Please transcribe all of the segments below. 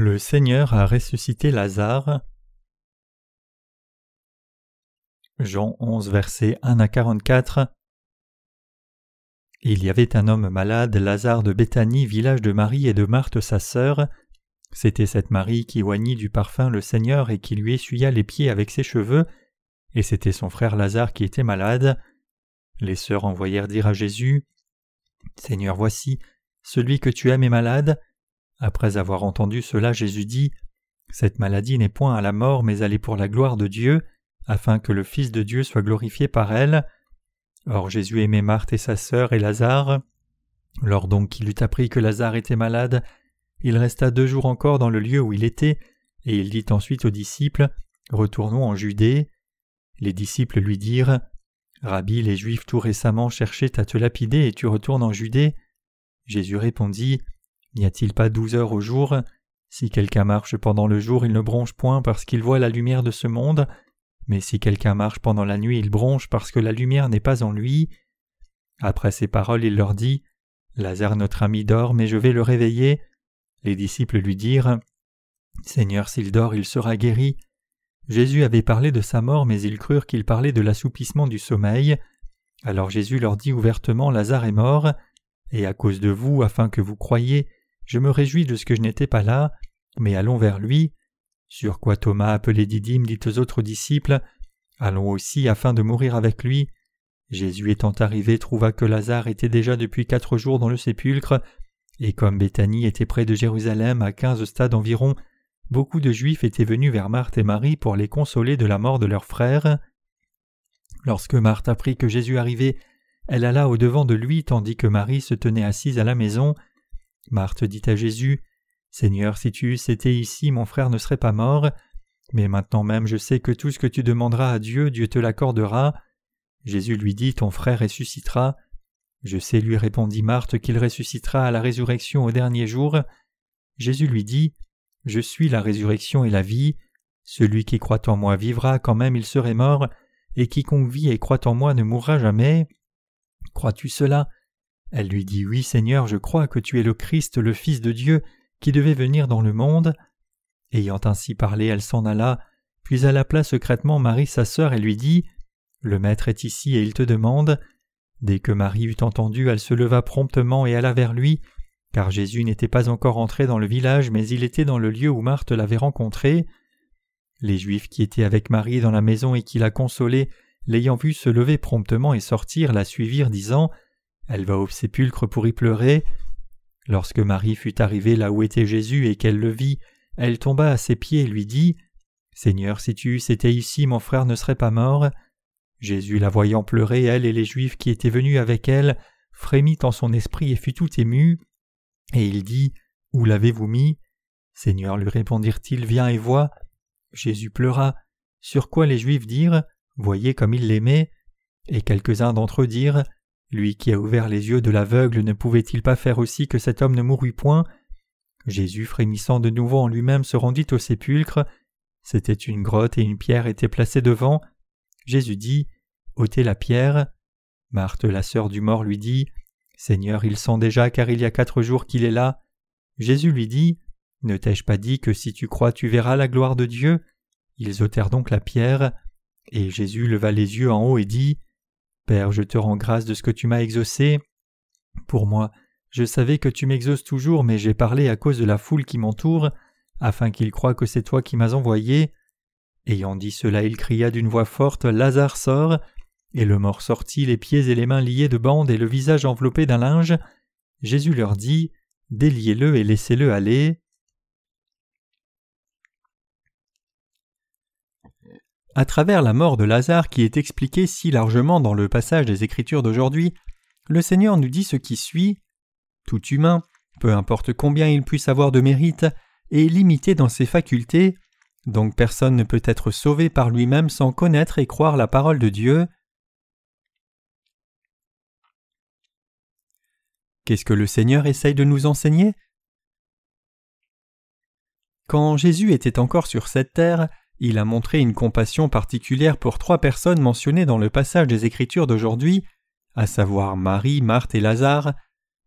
Le Seigneur a ressuscité Lazare. Jean 11, versets 1 à 44. Il y avait un homme malade, Lazare de Béthanie, village de Marie et de Marthe sa sœur. C'était cette Marie qui oignit du parfum le Seigneur et qui lui essuya les pieds avec ses cheveux, et c'était son frère Lazare qui était malade. Les sœurs envoyèrent dire à Jésus Seigneur, voici, celui que tu aimes est malade. Après avoir entendu cela, Jésus dit Cette maladie n'est point à la mort, mais elle est pour la gloire de Dieu, afin que le Fils de Dieu soit glorifié par elle. Or Jésus aimait Marthe et sa sœur et Lazare. Lors donc qu'il eut appris que Lazare était malade, il resta deux jours encore dans le lieu où il était, et il dit ensuite aux disciples Retournons en Judée. Les disciples lui dirent Rabbi, les Juifs tout récemment cherchaient à te lapider et tu retournes en Judée. Jésus répondit N'y a-t-il pas douze heures au jour? Si quelqu'un marche pendant le jour, il ne bronche point parce qu'il voit la lumière de ce monde, mais si quelqu'un marche pendant la nuit, il bronche parce que la lumière n'est pas en lui. Après ces paroles, il leur dit Lazare notre ami dort, mais je vais le réveiller. Les disciples lui dirent Seigneur, s'il dort, il sera guéri. Jésus avait parlé de sa mort, mais ils crurent qu'il parlait de l'assoupissement du sommeil. Alors Jésus leur dit ouvertement Lazare est mort, et à cause de vous, afin que vous croyiez, je me réjouis de ce que je n'étais pas là, mais allons vers lui. Sur quoi Thomas appelé Didyme dit aux autres disciples Allons aussi afin de mourir avec lui. Jésus étant arrivé trouva que Lazare était déjà depuis quatre jours dans le sépulcre, et comme Béthanie était près de Jérusalem à quinze stades environ, beaucoup de Juifs étaient venus vers Marthe et Marie pour les consoler de la mort de leur frère. Lorsque Marthe apprit que Jésus arrivait, elle alla au devant de lui tandis que Marie se tenait assise à la maison. Marthe dit à Jésus Seigneur, si tu eusses été ici, mon frère ne serait pas mort. Mais maintenant même je sais que tout ce que tu demanderas à Dieu, Dieu te l'accordera. Jésus lui dit Ton frère ressuscitera. Je sais, lui répondit Marthe, qu'il ressuscitera à la résurrection au dernier jour. Jésus lui dit Je suis la résurrection et la vie. Celui qui croit en moi vivra quand même il serait mort, et quiconque vit et croit en moi ne mourra jamais. Crois-tu cela? Elle lui dit Oui, Seigneur, je crois que tu es le Christ, le Fils de Dieu, qui devait venir dans le monde. Ayant ainsi parlé, elle s'en alla, puis elle appela secrètement Marie sa sœur et lui dit Le Maître est ici et il te demande. Dès que Marie eut entendu, elle se leva promptement et alla vers lui, car Jésus n'était pas encore entré dans le village, mais il était dans le lieu où Marthe l'avait rencontré. Les Juifs qui étaient avec Marie dans la maison et qui la consolaient l'ayant vue se lever promptement et sortir, la suivirent, disant Elle va au sépulcre pour y pleurer. Lorsque Marie fut arrivée là où était Jésus et qu'elle le vit, elle tomba à ses pieds et lui dit Seigneur, si tu eusses été ici, mon frère ne serait pas mort. Jésus, la voyant pleurer, elle et les Juifs qui étaient venus avec elle, frémit en son esprit et fut tout ému. Et il dit Où l'avez-vous mis? Seigneur, lui répondirent-ils, viens et vois. Jésus pleura. Sur quoi les Juifs dirent Voyez comme il l'aimait. Et quelques-uns d'entre eux dirent Lui qui a ouvert les yeux de l'aveugle ne pouvait-il pas faire aussi que cet homme ne mourût point? Jésus, frémissant de nouveau en lui-même, se rendit au sépulcre. C'était une grotte et une pierre était placée devant. Jésus dit ôtez la pierre. Marthe, la sœur du mort, lui dit Seigneur, il sent déjà car il y a quatre jours qu'il est là. Jésus lui dit Ne t'ai-je pas dit que si tu crois tu verras la gloire de Dieu? Ils ôtèrent donc la pierre. Et Jésus leva les yeux en haut et dit Père, je te rends grâce de ce que tu m'as exaucé. Pour moi, je savais que tu m'exauces toujours, mais j'ai parlé à cause de la foule qui m'entoure, afin qu'ils croient que c'est toi qui m'as envoyé. Ayant dit cela, il cria d'une voix forte Lazare sort. Et le mort sortit, les pieds et les mains liés de bandes et le visage enveloppé d'un linge. Jésus leur dit Déliez-le et laissez-le aller. À travers la mort de Lazare qui est expliquée si largement dans le passage des Écritures d'aujourd'hui, le Seigneur nous dit ce qui suit Tout humain, peu importe combien il puisse avoir de mérite, est limité dans ses facultés, donc personne ne peut être sauvé par lui-même sans connaître et croire la parole de Dieu. Qu'est-ce que le Seigneur essaye de nous enseigner? Quand Jésus était encore sur cette terre, il a montré une compassion particulière pour trois personnes mentionnées dans le passage des Écritures d'aujourd'hui, à savoir Marie, Marthe et Lazare.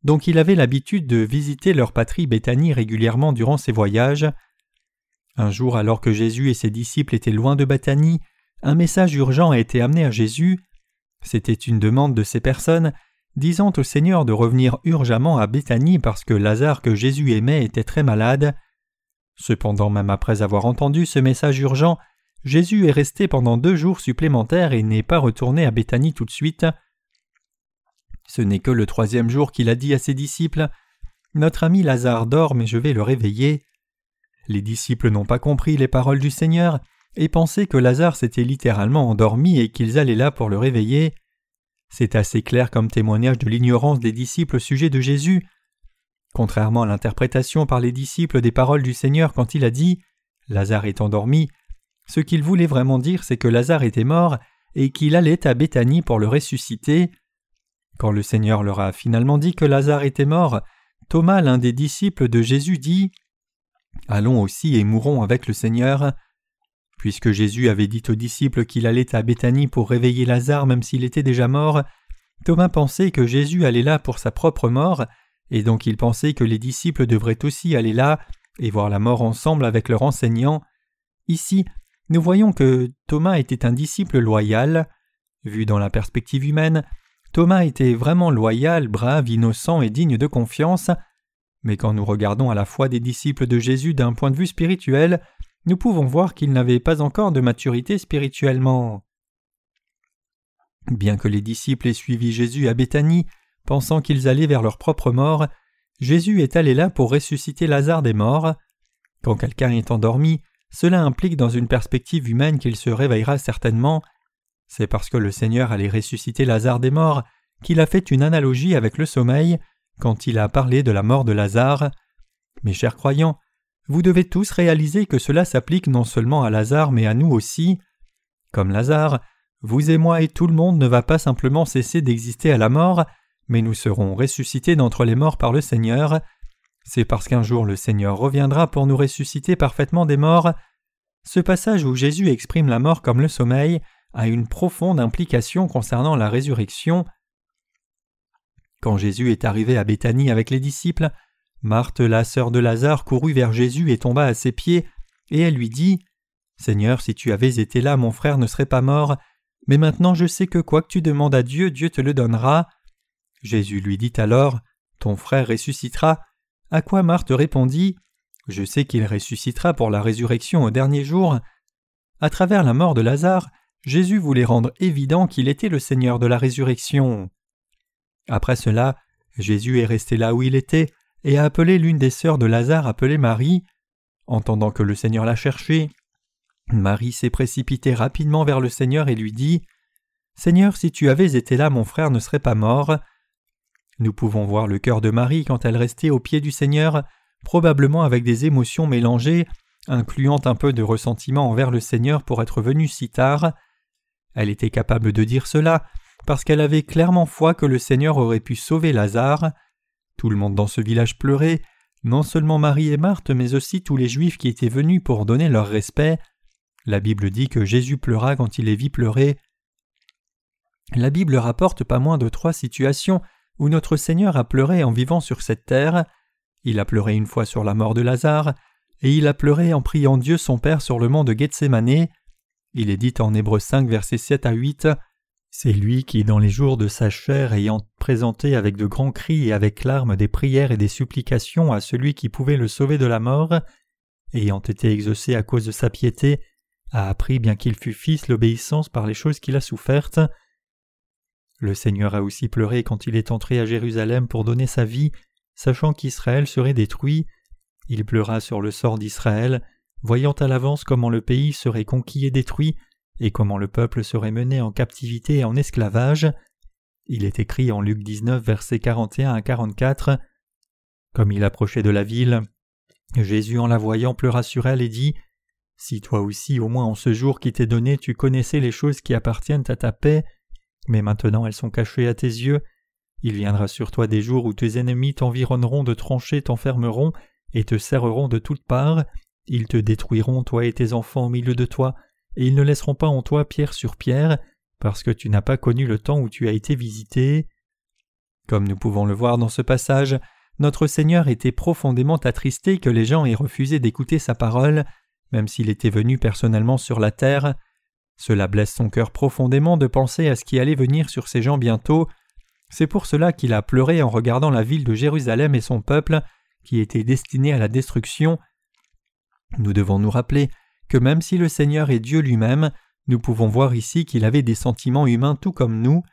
donc il avait l'habitude de visiter leur patrie Béthanie régulièrement durant ses voyages. Un jour, alors que Jésus et ses disciples étaient loin de Béthanie, un message urgent a été amené à Jésus. C'était une demande de ces personnes disant au Seigneur de revenir urgemment à Béthanie parce que Lazare que Jésus aimait était très malade. Cependant, même après avoir entendu ce message urgent, Jésus est resté pendant deux jours supplémentaires et n'est pas retourné à Béthanie tout de suite. Ce n'est que le troisième jour qu'il a dit à ses disciples Notre ami Lazare dort, mais je vais le réveiller. Les disciples n'ont pas compris les paroles du Seigneur et pensaient que Lazare s'était littéralement endormi et qu'ils allaient là pour le réveiller. C'est assez clair comme témoignage de l'ignorance des disciples au sujet de Jésus. Contrairement à l'interprétation par les disciples des paroles du Seigneur quand il a dit Lazare est endormi, ce qu'il voulait vraiment dire c'est que Lazare était mort et qu'il allait à Béthanie pour le ressusciter. Quand le Seigneur leur a finalement dit que Lazare était mort, Thomas, l'un des disciples de Jésus, dit Allons aussi et mourons avec le Seigneur. Puisque Jésus avait dit aux disciples qu'il allait à Béthanie pour réveiller Lazare même s'il était déjà mort, Thomas pensait que Jésus allait là pour sa propre mort, et donc il pensait que les disciples devraient aussi aller là et voir la mort ensemble avec leur enseignant. Ici, nous voyons que Thomas était un disciple loyal. Vu dans la perspective humaine, Thomas était vraiment loyal, brave, innocent et digne de confiance. Mais quand nous regardons à la foi des disciples de Jésus d'un point de vue spirituel, nous pouvons voir qu'ils n'avaient pas encore de maturité spirituellement. Bien que les disciples aient suivi Jésus à Béthanie, pensant qu'ils allaient vers leur propre mort, Jésus est allé là pour ressusciter Lazare des morts. Quand quelqu'un est endormi, cela implique dans une perspective humaine qu'il se réveillera certainement. C'est parce que le Seigneur allait ressusciter Lazare des morts qu'il a fait une analogie avec le sommeil quand il a parlé de la mort de Lazare. Mes chers croyants, vous devez tous réaliser que cela s'applique non seulement à Lazare mais à nous aussi. Comme Lazare, vous et moi et tout le monde ne va pas simplement cesser d'exister à la mort, mais nous serons ressuscités d'entre les morts par le Seigneur. C'est parce qu'un jour le Seigneur reviendra pour nous ressusciter parfaitement des morts. Ce passage où Jésus exprime la mort comme le sommeil a une profonde implication concernant la résurrection. Quand Jésus est arrivé à Béthanie avec les disciples, Marthe, la sœur de Lazare, courut vers Jésus et tomba à ses pieds, et elle lui dit Seigneur, si tu avais été là, mon frère ne serait pas mort, mais maintenant je sais que quoi que tu demandes à Dieu, Dieu te le donnera. Jésus lui dit alors Ton frère ressuscitera. À quoi Marthe répondit Je sais qu'il ressuscitera pour la résurrection au dernier jour. À travers la mort de Lazare, Jésus voulait rendre évident qu'il était le Seigneur de la résurrection. Après cela, Jésus est resté là où il était, et a appelé l'une des sœurs de Lazare appelée Marie. Entendant que le Seigneur l'a cherché, Marie s'est précipitée rapidement vers le Seigneur et lui dit Seigneur, si tu avais été là, mon frère ne serait pas mort. Nous pouvons voir le cœur de Marie quand elle restait au pied du Seigneur, probablement avec des émotions mélangées, incluant un peu de ressentiment envers le Seigneur pour être venue si tard. Elle était capable de dire cela parce qu'elle avait clairement foi que le Seigneur aurait pu sauver Lazare. Tout le monde dans ce village pleurait, non seulement Marie et Marthe, mais aussi tous les Juifs qui étaient venus pour donner leur respect. La Bible dit que Jésus pleura quand il les vit pleurer. La Bible rapporte pas moins de trois situations où notre Seigneur a pleuré en vivant sur cette terre. Il a pleuré une fois sur la mort de Lazare, et il a pleuré en priant Dieu son Père sur le mont de Gethsémané. Il est dit en Hébreux 5, versets 7 à 8 c'est lui qui, dans les jours de sa chair, ayant présenté avec de grands cris et avec larmes des prières et des supplications à celui qui pouvait le sauver de la mort, ayant été exaucé à cause de sa piété, a appris, bien qu'il fût fils, l'obéissance par les choses qu'il a souffertes. Le Seigneur a aussi pleuré quand il est entré à Jérusalem pour donner sa vie, sachant qu'Israël serait détruit. Il pleura sur le sort d'Israël, voyant à l'avance comment le pays serait conquis et détruit, et comment le peuple serait mené en captivité et en esclavage. Il est écrit en Luc 19, versets 41 à 44. Comme il approchait de la ville, Jésus en la voyant pleura sur elle et dit Si toi aussi, au moins en ce jour qui t'est donné, tu connaissais les choses qui appartiennent à ta paix, mais maintenant elles sont cachées à tes yeux, il viendra sur toi des jours où tes ennemis t'environneront de tranchées, t'enfermeront et te serreront de toutes parts, ils te détruiront, toi et tes enfants au milieu de toi, et ils ne laisseront pas en toi pierre sur pierre, parce que tu n'as pas connu le temps où tu as été visité. Comme nous pouvons le voir dans ce passage, notre Seigneur était profondément attristé que les gens aient refusé d'écouter sa parole, même s'il était venu personnellement sur la terre. Cela blesse son cœur profondément de penser à ce qui allait venir sur ces gens bientôt. C'est pour cela qu'il a pleuré en regardant la ville de Jérusalem et son peuple, qui était destiné à la destruction. Nous devons nous rappeler que même si le Seigneur est Dieu lui-même, nous pouvons voir ici qu'il avait des sentiments humains tout comme nous.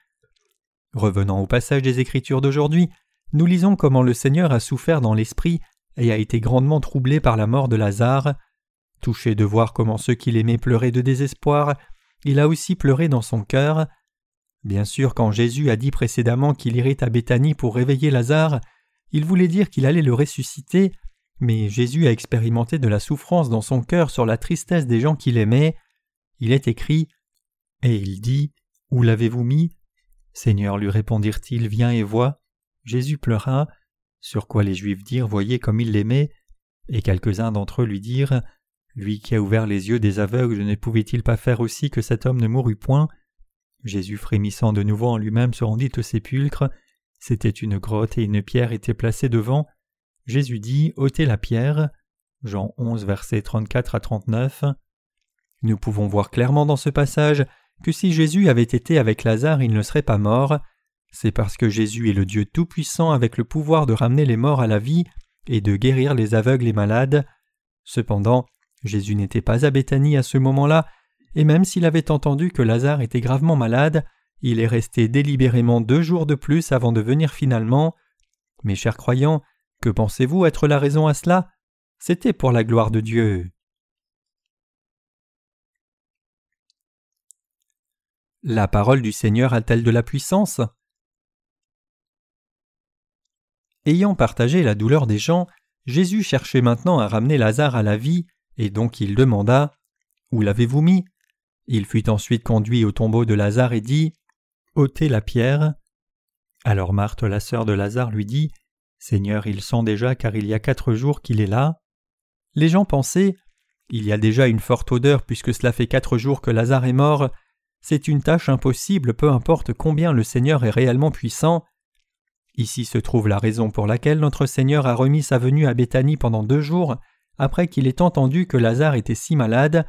Revenant au passage des Écritures d'aujourd'hui, nous lisons comment le Seigneur a souffert dans l'esprit et a été grandement troublé par la mort de Lazare. Touché de voir comment ceux qu'il aimait pleuraient de désespoir, il a aussi pleuré dans son cœur. Bien sûr, quand Jésus a dit précédemment qu'il irait à Béthanie pour réveiller Lazare, il voulait dire qu'il allait le ressusciter, mais Jésus a expérimenté de la souffrance dans son cœur sur la tristesse des gens qu'il aimait. Il est écrit Et il dit Où l'avez-vous mis? Seigneur, lui répondirent-ils, viens et vois. Jésus pleura, sur quoi les Juifs dirent Voyez comme il l'aimait, et quelques-uns d'entre eux lui dirent Lui qui a ouvert les yeux des aveugles, ne pouvait-il pas faire aussi que cet homme ne mourût point? Jésus frémissant de nouveau en lui-même se rendit au sépulcre. C'était une grotte et une pierre était placée devant. Jésus dit ôtez la pierre. Jean 11, versets 34 à 39. Nous pouvons voir clairement dans ce passage que si Jésus avait été avec Lazare, il ne serait pas mort. C'est parce que Jésus est le Dieu Tout-Puissant avec le pouvoir de ramener les morts à la vie et de guérir les aveugles et malades. Cependant, Jésus n'était pas à Béthanie à ce moment-là, et même s'il avait entendu que Lazare était gravement malade, il est resté délibérément deux jours de plus avant de venir finalement. Mes chers croyants, que pensez-vous être la raison à cela? C'était pour la gloire de Dieu. La parole du Seigneur a-t-elle de la puissance? Ayant partagé la douleur des gens, Jésus cherchait maintenant à ramener Lazare à la vie, et donc il demanda Où l'avez-vous mis? Il fut ensuite conduit au tombeau de Lazare et dit ôtez la pierre. Alors Marthe, la sœur de Lazare, lui dit Seigneur, il sent déjà car il y a quatre jours qu'il est là. Les gens pensaient Il y a déjà une forte odeur puisque cela fait quatre jours que Lazare est mort. C'est une tâche impossible, peu importe combien le Seigneur est réellement puissant. Ici se trouve la raison pour laquelle notre Seigneur a remis sa venue à Béthanie pendant deux jours, après qu'il ait entendu que Lazare était si malade.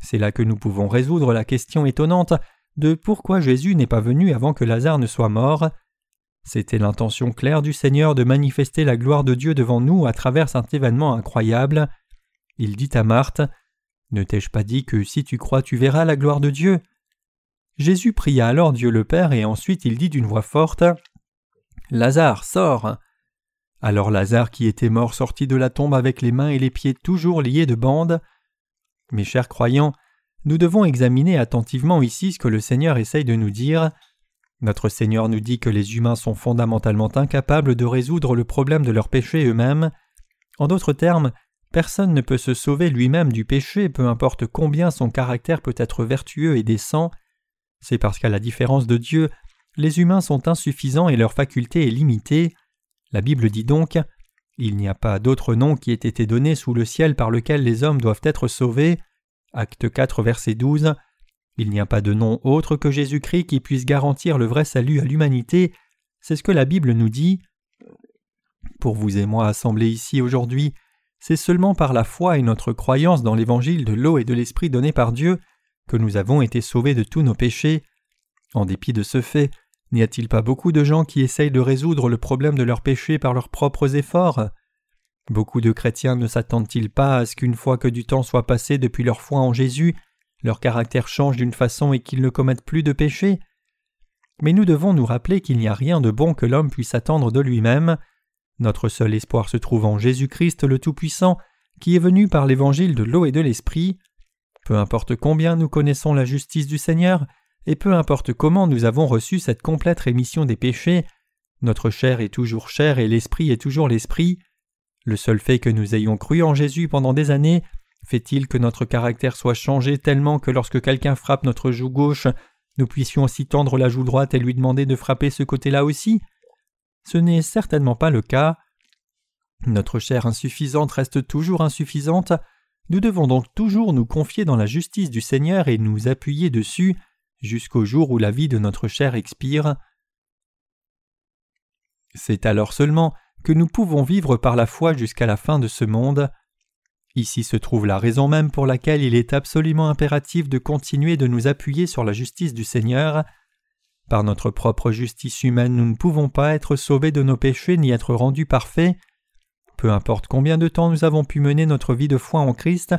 C'est là que nous pouvons résoudre la question étonnante de pourquoi Jésus n'est pas venu avant que Lazare ne soit mort. C'était l'intention claire du Seigneur de manifester la gloire de Dieu devant nous à travers cet événement incroyable. Il dit à Marthe Ne t'ai-je pas dit que si tu crois tu verras la gloire de Dieu? Jésus pria alors Dieu le Père et ensuite il dit d'une voix forte Lazare, sors Alors Lazare qui était mort sortit de la tombe avec les mains et les pieds toujours liés de bandes. Mes chers croyants, nous devons examiner attentivement ici ce que le Seigneur essaye de nous dire. Notre Seigneur nous dit que les humains sont fondamentalement incapables de résoudre le problème de leur péché eux-mêmes. En d'autres termes, personne ne peut se sauver lui-même du péché, peu importe combien son caractère peut être vertueux et décent. C'est parce qu'à la différence de Dieu, les humains sont insuffisants et leur faculté est limitée. La Bible dit donc Il n'y a pas d'autre nom qui ait été donné sous le ciel par lequel les hommes doivent être sauvés. Acte 4, verset 12. Il n'y a pas de nom autre que Jésus-Christ qui puisse garantir le vrai salut à l'humanité. C'est ce que la Bible nous dit. Pour vous et moi assemblés ici aujourd'hui, c'est seulement par la foi et notre croyance dans l'évangile de l'eau et de l'esprit donné par Dieu que nous avons été sauvés de tous nos péchés. En dépit de ce fait, n'y a-t-il pas beaucoup de gens qui essayent de résoudre le problème de leurs péchés par leurs propres efforts? Beaucoup de chrétiens ne s'attendent-ils pas à ce qu'une fois que du temps soit passé depuis leur foi en Jésus, leur caractère change d'une façon et qu'ils ne commettent plus de péché Mais nous devons nous rappeler qu'il n'y a rien de bon que l'homme puisse attendre de lui-même. Notre seul espoir se trouve en Jésus-Christ le Tout-Puissant, qui est venu par l'évangile de l'eau et de l'esprit. Peu importe combien nous connaissons la justice du Seigneur, et peu importe comment nous avons reçu cette complète rémission des péchés, notre chair est toujours chair et l'esprit est toujours l'esprit. Le seul fait que nous ayons cru en Jésus pendant des années fait-il que notre caractère soit changé tellement que lorsque quelqu'un frappe notre joue gauche, nous puissions aussi tendre la joue droite et lui demander de frapper ce côté-là aussi? Ce n'est certainement pas le cas. Notre chair insuffisante reste toujours insuffisante, nous devons donc toujours nous confier dans la justice du Seigneur et nous appuyer dessus jusqu'au jour où la vie de notre chair expire. C'est alors seulement que nous pouvons vivre par la foi jusqu'à la fin de ce monde. Ici se trouve la raison même pour laquelle il est absolument impératif de continuer de nous appuyer sur la justice du Seigneur. Par notre propre justice humaine, nous ne pouvons pas être sauvés de nos péchés ni être rendus parfaits. Peu importe combien de temps nous avons pu mener notre vie de foi en Christ,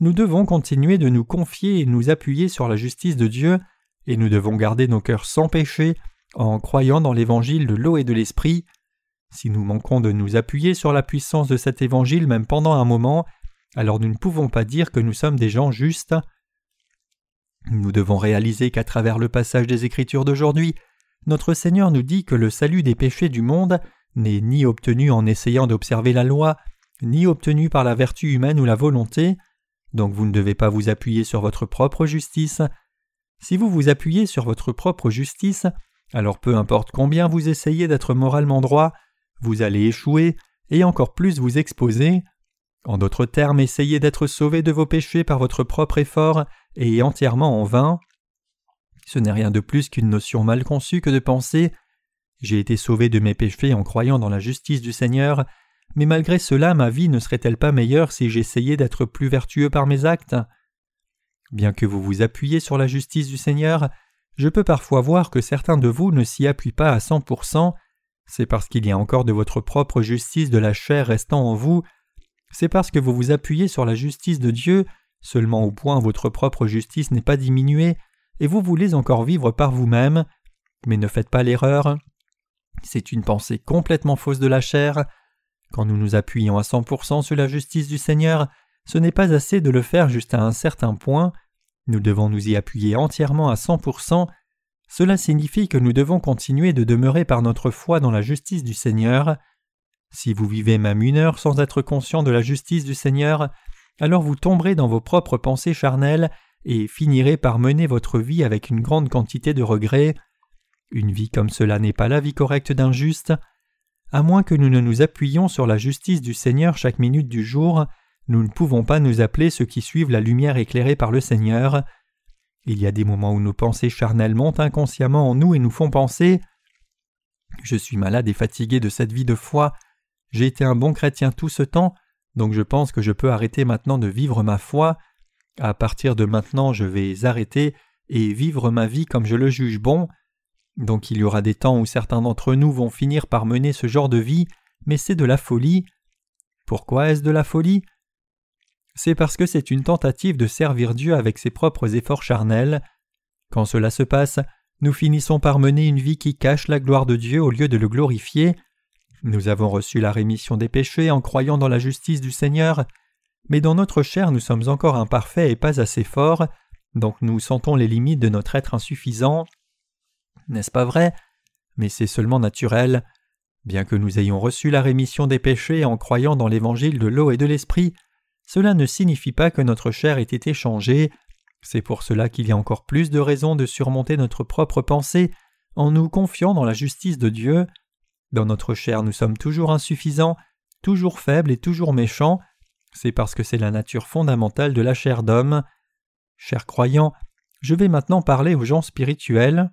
nous devons continuer de nous confier et nous appuyer sur la justice de Dieu, et nous devons garder nos cœurs sans péché en croyant dans l'évangile de l'eau et de l'esprit. Si nous manquons de nous appuyer sur la puissance de cet évangile même pendant un moment, alors nous ne pouvons pas dire que nous sommes des gens justes. Nous devons réaliser qu'à travers le passage des Écritures d'aujourd'hui, notre Seigneur nous dit que le salut des péchés du monde n'est ni obtenu en essayant d'observer la loi, ni obtenu par la vertu humaine ou la volonté, donc vous ne devez pas vous appuyer sur votre propre justice. Si vous vous appuyez sur votre propre justice, alors peu importe combien vous essayez d'être moralement droit, vous allez échouer et encore plus vous exposer. En d'autres termes, essayez d'être sauvé de vos péchés par votre propre effort et entièrement en vain. Ce n'est rien de plus qu'une notion mal conçue que de penser J'ai été sauvé de mes péchés en croyant dans la justice du Seigneur, mais malgré cela ma vie ne serait-elle pas meilleure si j'essayais d'être plus vertueux par mes actes? Bien que vous vous appuyiez sur la justice du Seigneur, je peux parfois voir que certains de vous ne s'y appuient pas à cent pour cent. C'est parce qu'il y a encore de votre propre justice de la chair restant en vous. C'est parce que vous vous appuyez sur la justice de Dieu, seulement au point où votre propre justice n'est pas diminuée, et vous voulez encore vivre par vous-même. Mais ne faites pas l'erreur. C'est une pensée complètement fausse de la chair. Quand nous nous appuyons à 100% sur la justice du Seigneur, ce n'est pas assez de le faire juste à un certain point. Nous devons nous y appuyer entièrement à 100%. Cela signifie que nous devons continuer de demeurer par notre foi dans la justice du Seigneur. Si vous vivez même une heure sans être conscient de la justice du Seigneur, alors vous tomberez dans vos propres pensées charnelles et finirez par mener votre vie avec une grande quantité de regrets. Une vie comme cela n'est pas la vie correcte d'un juste. À moins que nous ne nous appuyions sur la justice du Seigneur chaque minute du jour, nous ne pouvons pas nous appeler ceux qui suivent la lumière éclairée par le Seigneur. Il y a des moments où nos pensées charnelles montent inconsciemment en nous et nous font penser Je suis malade et fatigué de cette vie de foi, j'ai été un bon chrétien tout ce temps, donc je pense que je peux arrêter maintenant de vivre ma foi. À partir de maintenant, je vais arrêter et vivre ma vie comme je le juge bon. Donc il y aura des temps où certains d'entre nous vont finir par mener ce genre de vie, mais c'est de la folie. Pourquoi est-ce de la folie? C'est parce que c'est une tentative de servir Dieu avec ses propres efforts charnels. Quand cela se passe, nous finissons par mener une vie qui cache la gloire de Dieu au lieu de le glorifier. Nous avons reçu la rémission des péchés en croyant dans la justice du Seigneur, mais dans notre chair nous sommes encore imparfaits et pas assez forts, donc nous sentons les limites de notre être insuffisant. N'est-ce pas vrai? Mais c'est seulement naturel. Bien que nous ayons reçu la rémission des péchés en croyant dans l'évangile de l'eau et de l'esprit, cela ne signifie pas que notre chair ait été changée. C'est pour cela qu'il y a encore plus de raisons de surmonter notre propre pensée en nous confiant dans la justice de Dieu. Dans notre chair nous sommes toujours insuffisants, toujours faibles et toujours méchants. C'est parce que c'est la nature fondamentale de la chair d'homme. Chers croyants, je vais maintenant parler aux gens spirituels.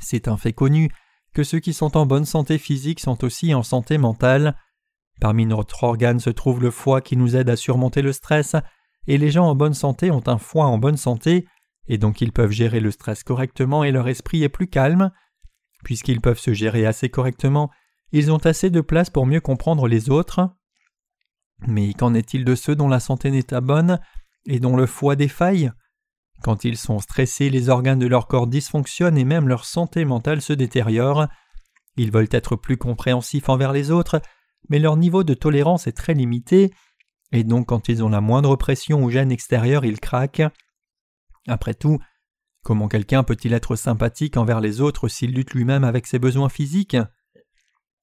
C'est un fait connu que ceux qui sont en bonne santé physique sont aussi en santé mentale. Parmi notre organe se trouve le foie qui nous aide à surmonter le stress, et les gens en bonne santé ont un foie en bonne santé, et donc ils peuvent gérer le stress correctement et leur esprit est plus calme. Puisqu'ils peuvent se gérer assez correctement, ils ont assez de place pour mieux comprendre les autres. Mais qu'en est-il de ceux dont la santé n'est pas bonne et dont le foie défaille? Quand ils sont stressés, les organes de leur corps dysfonctionnent et même leur santé mentale se détériore. Ils veulent être plus compréhensifs envers les autres, mais leur niveau de tolérance est très limité, et donc quand ils ont la moindre pression ou gêne extérieure, ils craquent. Après tout, comment quelqu'un peut-il être sympathique envers les autres s'il lutte lui-même avec ses besoins physiques?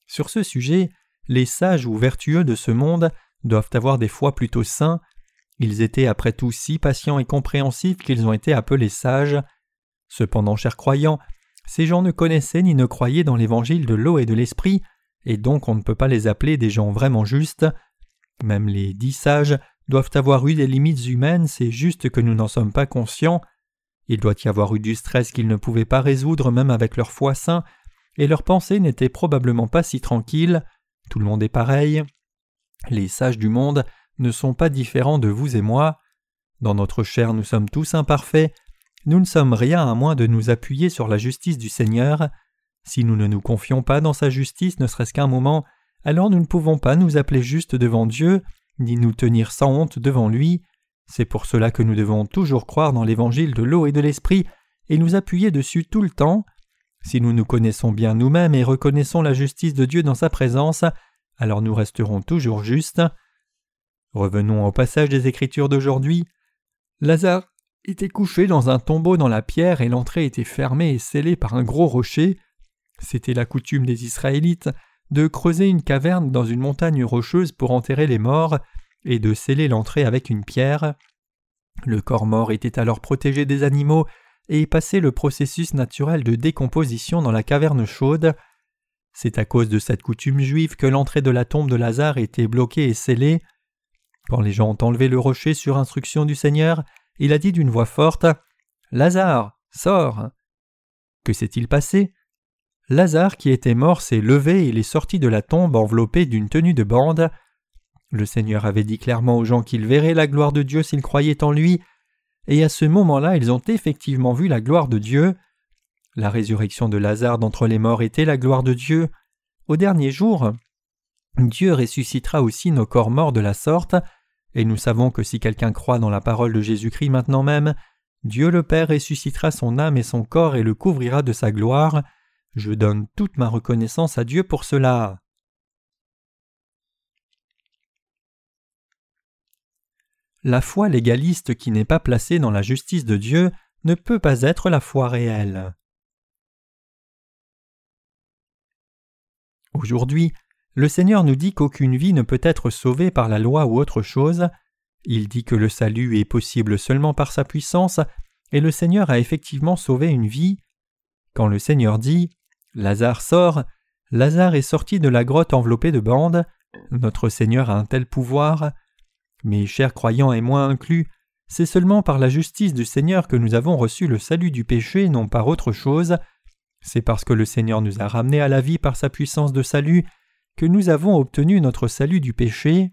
Sur ce sujet, les sages ou vertueux de ce monde doivent avoir des fois plutôt sains. Ils étaient après tout si patients et compréhensifs qu'ils ont été appelés sages. Cependant, chers croyants, ces gens ne connaissaient ni ne croyaient dans l'évangile de l'eau et de l'esprit, et donc on ne peut pas les appeler des gens vraiment justes. Même les dix sages doivent avoir eu des limites humaines, c'est juste que nous n'en sommes pas conscients. Il doit y avoir eu du stress qu'ils ne pouvaient pas résoudre même avec leur foi saint, et leurs pensées n'étaient probablement pas si tranquilles. Tout le monde est pareil. Les sages du monde ne sont pas différents de vous et moi. Dans notre chair nous sommes tous imparfaits, nous ne sommes rien à moins de nous appuyer sur la justice du Seigneur. Si nous ne nous confions pas dans sa justice ne serait-ce qu'un moment, alors nous ne pouvons pas nous appeler justes devant Dieu, ni nous tenir sans honte devant lui. C'est pour cela que nous devons toujours croire dans l'évangile de l'eau et de l'esprit et nous appuyer dessus tout le temps. Si nous nous connaissons bien nous-mêmes et reconnaissons la justice de Dieu dans sa présence, alors nous resterons toujours justes. Revenons au passage des Écritures d'aujourd'hui. Lazare était couché dans un tombeau dans la pierre et l'entrée était fermée et scellée par un gros rocher. C'était la coutume des Israélites de creuser une caverne dans une montagne rocheuse pour enterrer les morts et de sceller l'entrée avec une pierre. Le corps mort était alors protégé des animaux et passait le processus naturel de décomposition dans la caverne chaude. C'est à cause de cette coutume juive que l'entrée de la tombe de Lazare était bloquée et scellée. Quand les gens ont enlevé le rocher sur instruction du Seigneur, il a dit d'une voix forte Lazare, sors Que s'est-il passé? Lazare, qui était mort, s'est levé et il est sorti de la tombe enveloppé d'une tenue de bande. Le Seigneur avait dit clairement aux gens qu'ils verraient la gloire de Dieu s'ils croyaient en lui, et à ce moment-là ils ont effectivement vu la gloire de Dieu. La résurrection de Lazare d'entre les morts était la gloire de Dieu. Au dernier jour, Dieu ressuscitera aussi nos corps morts de la sorte, et nous savons que si quelqu'un croit dans la parole de Jésus-Christ maintenant même, Dieu le Père ressuscitera son âme et son corps et le couvrira de sa gloire. Je donne toute ma reconnaissance à Dieu pour cela. La foi légaliste qui n'est pas placée dans la justice de Dieu ne peut pas être la foi réelle. Aujourd'hui, le Seigneur nous dit qu'aucune vie ne peut être sauvée par la loi ou autre chose. Il dit que le salut est possible seulement par sa puissance, et le Seigneur a effectivement sauvé une vie. Quand le Seigneur dit Lazare sort, Lazare est sorti de la grotte enveloppée de bandes, notre Seigneur a un tel pouvoir. Mes chers croyants et moi inclus, c'est seulement par la justice du Seigneur que nous avons reçu le salut du péché, non par autre chose. C'est parce que le Seigneur nous a ramenés à la vie par sa puissance de salut que nous avons obtenu notre salut du péché.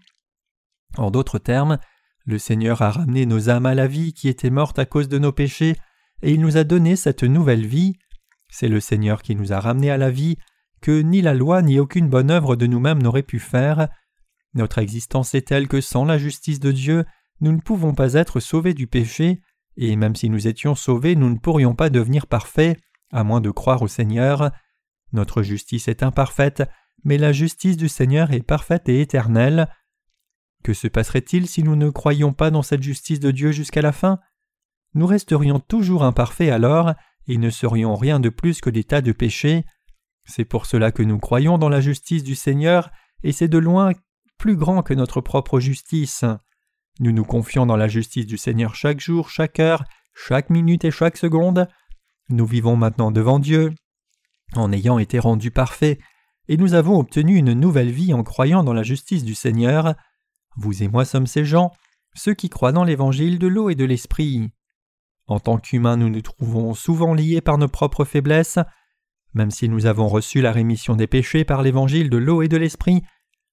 En d'autres termes, le Seigneur a ramené nos âmes à la vie qui étaient mortes à cause de nos péchés, et il nous a donné cette nouvelle vie. C'est le Seigneur qui nous a ramenés à la vie, que ni la loi ni aucune bonne œuvre de nous-mêmes n'aurait pu faire. Notre existence est telle que sans la justice de Dieu, nous ne pouvons pas être sauvés du péché, et même si nous étions sauvés, nous ne pourrions pas devenir parfaits, à moins de croire au Seigneur. Notre justice est imparfaite, mais la justice du Seigneur est parfaite et éternelle. Que se passerait-il si nous ne croyions pas dans cette justice de Dieu jusqu'à la fin? Nous resterions toujours imparfaits alors, et ne serions rien de plus que des tas de péchés. C'est pour cela que nous croyons dans la justice du Seigneur, et c'est de loin plus grand que notre propre justice. Nous nous confions dans la justice du Seigneur chaque jour, chaque heure, chaque minute et chaque seconde. Nous vivons maintenant devant Dieu, en ayant été rendus parfaits, et nous avons obtenu une nouvelle vie en croyant dans la justice du Seigneur. Vous et moi sommes ces gens, ceux qui croient dans l'évangile de l'eau et de l'esprit. En tant qu'humains, nous nous trouvons souvent liés par nos propres faiblesses. Même si nous avons reçu la rémission des péchés par l'évangile de l'eau et de l'esprit,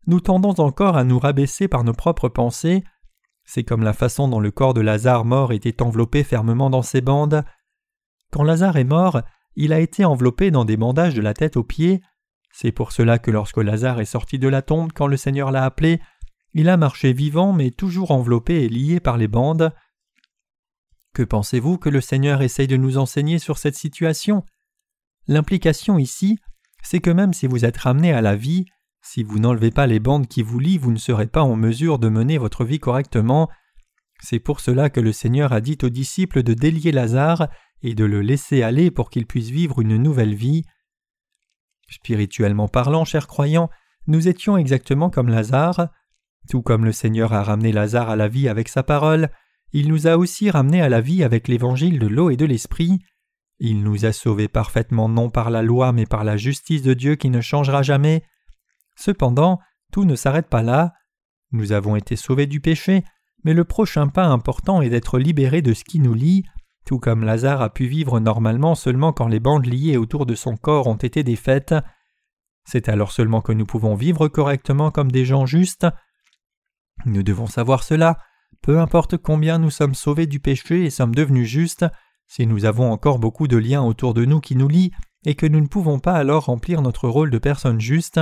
nous tendons encore à nous rabaisser par nos propres pensées. C'est comme la façon dont le corps de Lazare mort était enveloppé fermement dans ses bandes. Quand Lazare est mort, il a été enveloppé dans des bandages de la tête aux pieds. C'est pour cela que lorsque Lazare est sorti de la tombe quand le Seigneur l'a appelé, il a marché vivant mais toujours enveloppé et lié par les bandes. Que pensez-vous que le Seigneur essaye de nous enseigner sur cette situation? L'implication ici, c'est que même si vous êtes ramené à la vie, si vous n'enlevez pas les bandes qui vous lient, vous ne serez pas en mesure de mener votre vie correctement. C'est pour cela que le Seigneur a dit aux disciples de délier Lazare et de le laisser aller pour qu'il puisse vivre une nouvelle vie. Spirituellement parlant, chers croyants, nous étions exactement comme Lazare. Tout comme le Seigneur a ramené Lazare à la vie avec sa parole, il nous a aussi ramenés à la vie avec l'évangile de l'eau et de l'esprit. Il nous a sauvés parfaitement non par la loi mais par la justice de Dieu qui ne changera jamais. Cependant, tout ne s'arrête pas là. Nous avons été sauvés du péché, mais le prochain pas important est d'être libérés de ce qui nous lie, tout comme Lazare a pu vivre normalement seulement quand les bandes liées autour de son corps ont été défaites. C'est alors seulement que nous pouvons vivre correctement comme des gens justes. Nous devons savoir cela, peu importe combien nous sommes sauvés du péché et sommes devenus justes, si nous avons encore beaucoup de liens autour de nous qui nous lient et que nous ne pouvons pas alors remplir notre rôle de personne juste.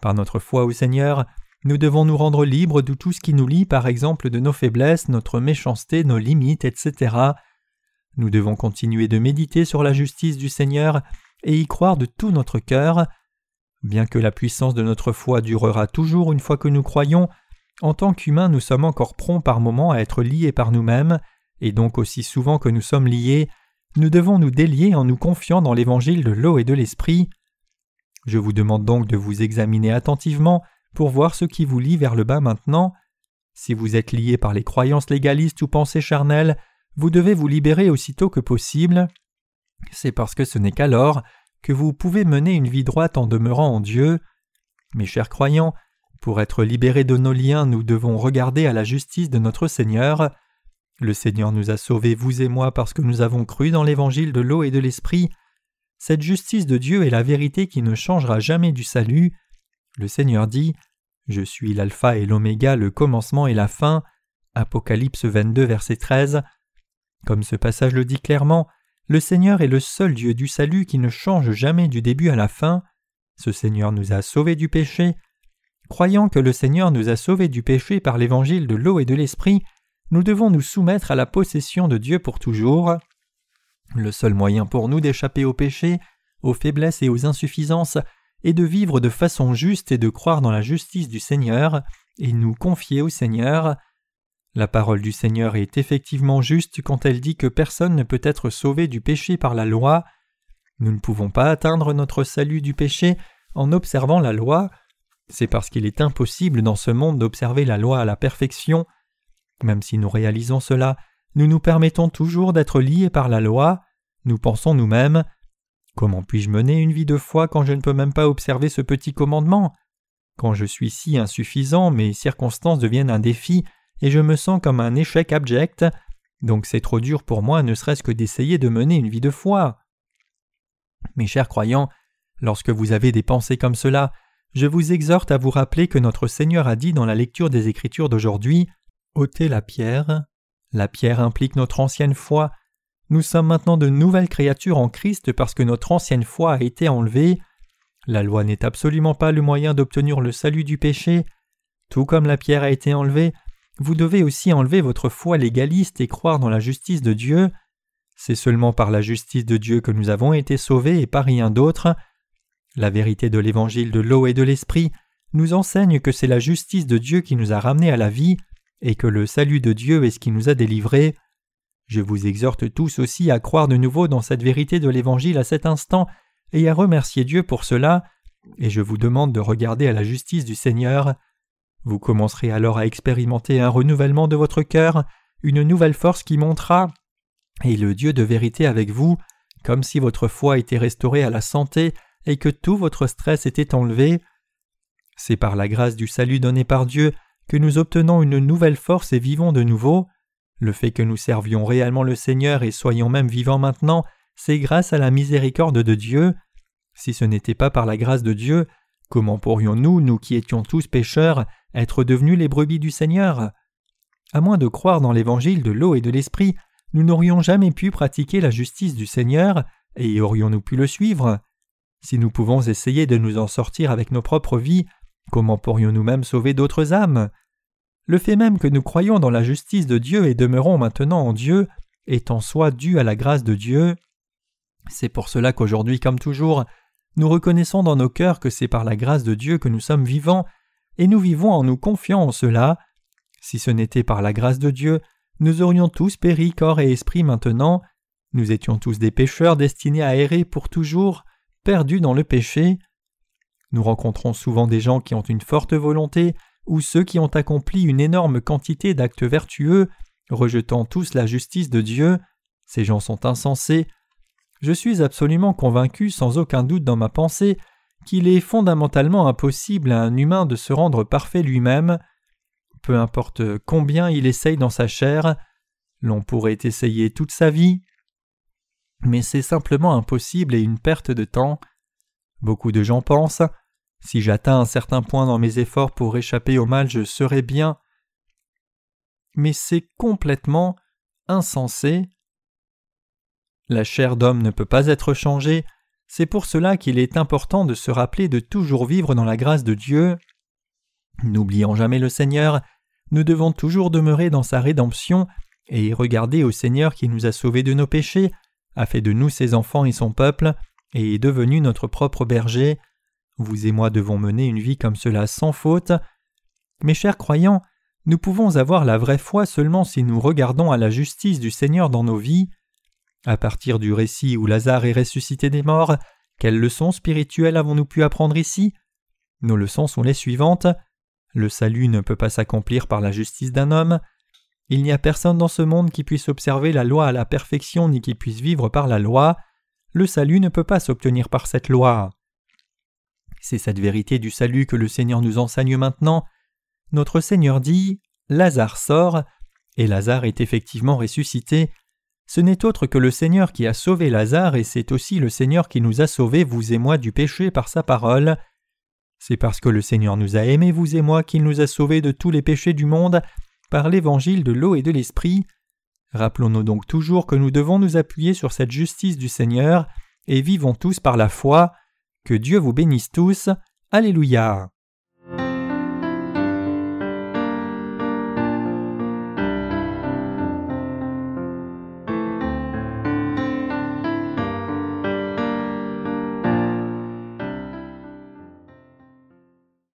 Par notre foi au Seigneur, nous devons nous rendre libres de tout ce qui nous lie par exemple de nos faiblesses, notre méchanceté, nos limites, etc. Nous devons continuer de méditer sur la justice du Seigneur et y croire de tout notre cœur. Bien que la puissance de notre foi durera toujours une fois que nous croyons, en tant qu'humains nous sommes encore prompts par moments à être liés par nous-mêmes, et donc aussi souvent que nous sommes liés, nous devons nous délier en nous confiant dans l'évangile de l'eau et de l'esprit. Je vous demande donc de vous examiner attentivement pour voir ce qui vous lie vers le bas maintenant. Si vous êtes lié par les croyances légalistes ou pensées charnelles, vous devez vous libérer aussitôt que possible. C'est parce que ce n'est qu'alors que vous pouvez mener une vie droite en demeurant en Dieu. Mes chers croyants, pour être libérés de nos liens, nous devons regarder à la justice de notre Seigneur. Le Seigneur nous a sauvés, vous et moi, parce que nous avons cru dans l'évangile de l'eau et de l'esprit. Cette justice de Dieu est la vérité qui ne changera jamais du salut. Le Seigneur dit Je suis l'alpha et l'oméga, le commencement et la fin. Apocalypse 22, verset 13. Comme ce passage le dit clairement, le Seigneur est le seul Dieu du salut qui ne change jamais du début à la fin. Ce Seigneur nous a sauvés du péché. Croyant que le Seigneur nous a sauvés du péché par l'évangile de l'eau et de l'esprit, nous devons nous soumettre à la possession de Dieu pour toujours. Le seul moyen pour nous d'échapper au péché, aux faiblesses et aux insuffisances et de vivre de façon juste et de croire dans la justice du Seigneur et nous confier au Seigneur. La parole du Seigneur est effectivement juste quand elle dit que personne ne peut être sauvé du péché par la loi. Nous ne pouvons pas atteindre notre salut du péché en observant la loi. C'est parce qu'il est impossible dans ce monde d'observer la loi à la perfection. Même si nous réalisons cela, nous nous permettons toujours d'être liés par la loi. Nous pensons nous-mêmes Comment puis-je mener une vie de foi quand je ne peux même pas observer ce petit commandement? Quand je suis si insuffisant, mes circonstances deviennent un défi et je me sens comme un échec abject, donc c'est trop dur pour moi ne serait-ce que d'essayer de mener une vie de foi. Mes chers croyants, lorsque vous avez des pensées comme cela, je vous exhorte à vous rappeler que notre Seigneur a dit dans la lecture des Écritures d'aujourd'hui ôtez la pierre. La pierre implique notre ancienne foi, nous sommes maintenant de nouvelles créatures en Christ parce que notre ancienne foi a été enlevée. La loi n'est absolument pas le moyen d'obtenir le salut du péché. Tout comme la pierre a été enlevée, vous devez aussi enlever votre foi légaliste et croire dans la justice de Dieu. C'est seulement par la justice de Dieu que nous avons été sauvés et pas rien d'autre. La vérité de l'évangile de l'eau et de l'esprit nous enseigne que c'est la justice de Dieu qui nous a ramenés à la vie et que le salut de Dieu est ce qui nous a délivrés. Je vous exhorte tous aussi à croire de nouveau dans cette vérité de l'Évangile à cet instant et à remercier Dieu pour cela, et je vous demande de regarder à la justice du Seigneur. Vous commencerez alors à expérimenter un renouvellement de votre cœur, une nouvelle force qui montera, et le Dieu de vérité avec vous, comme si votre foi était restaurée à la santé et que tout votre stress était enlevé. C'est par la grâce du salut donné par Dieu que nous obtenons une nouvelle force et vivons de nouveau. Le fait que nous servions réellement le Seigneur et soyons même vivants maintenant, c'est grâce à la miséricorde de Dieu. Si ce n'était pas par la grâce de Dieu, comment pourrions-nous, nous qui étions tous pécheurs, être devenus les brebis du Seigneur À moins de croire dans l'évangile de l'eau et de l'esprit, nous n'aurions jamais pu pratiquer la justice du Seigneur, et aurions-nous pu le suivre? Si nous pouvons essayer de nous en sortir avec nos propres vies, comment pourrions-nous même sauver d'autres âmes? Le fait même que nous croyons dans la justice de Dieu et demeurons maintenant en Dieu est en soi dû à la grâce de Dieu. C'est pour cela qu'aujourd'hui comme toujours, nous reconnaissons dans nos cœurs que c'est par la grâce de Dieu que nous sommes vivants, et nous vivons en nous confiant en cela. Si ce n'était par la grâce de Dieu, nous aurions tous péri corps et esprit maintenant, nous étions tous des pécheurs destinés à errer pour toujours, perdus dans le péché. Nous rencontrons souvent des gens qui ont une forte volonté, ou ceux qui ont accompli une énorme quantité d'actes vertueux, rejetant tous la justice de Dieu, ces gens sont insensés. Je suis absolument convaincu, sans aucun doute dans ma pensée, qu'il est fondamentalement impossible à un humain de se rendre parfait lui-même. Peu importe combien il essaye dans sa chair, L'on pourrait essayer toute sa vie, mais c'est simplement impossible et une perte de temps. Beaucoup de gens pensent si j'atteins un certain point dans mes efforts pour échapper au mal, je serai bien. Mais c'est complètement insensé. La chair d'homme ne peut pas être changée, c'est pour cela qu'il est important de se rappeler de toujours vivre dans la grâce de Dieu. N'oubliant jamais le Seigneur, nous devons toujours demeurer dans sa rédemption et regarder au Seigneur qui nous a sauvés de nos péchés, a fait de nous ses enfants et son peuple, et est devenu notre propre berger. Vous et moi devons mener une vie comme cela sans faute. Mes chers croyants, nous pouvons avoir la vraie foi seulement si nous regardons à la justice du Seigneur dans nos vies. À partir du récit où Lazare est ressuscité des morts, quelles leçons spirituelles avons-nous pu apprendre ici? Nos leçons sont les suivantes. Le salut ne peut pas s'accomplir par la justice d'un homme. Il n'y a personne dans ce monde qui puisse observer la loi à la perfection ni qui puisse vivre par la loi. Le salut ne peut pas s'obtenir par cette loi. C'est cette vérité du salut que le Seigneur nous enseigne maintenant. Notre Seigneur dit Lazare sort, et Lazare est effectivement ressuscité. Ce n'est autre que le Seigneur qui a sauvé Lazare, et c'est aussi le Seigneur qui nous a sauvés, vous et moi, du péché par sa parole. C'est parce que le Seigneur nous a aimés, vous et moi, qu'il nous a sauvés de tous les péchés du monde par l'évangile de l'eau et de l'esprit. Rappelons-nous donc toujours que nous devons nous appuyer sur cette justice du Seigneur et vivons tous par la foi. Que Dieu vous bénisse tous. Alléluia.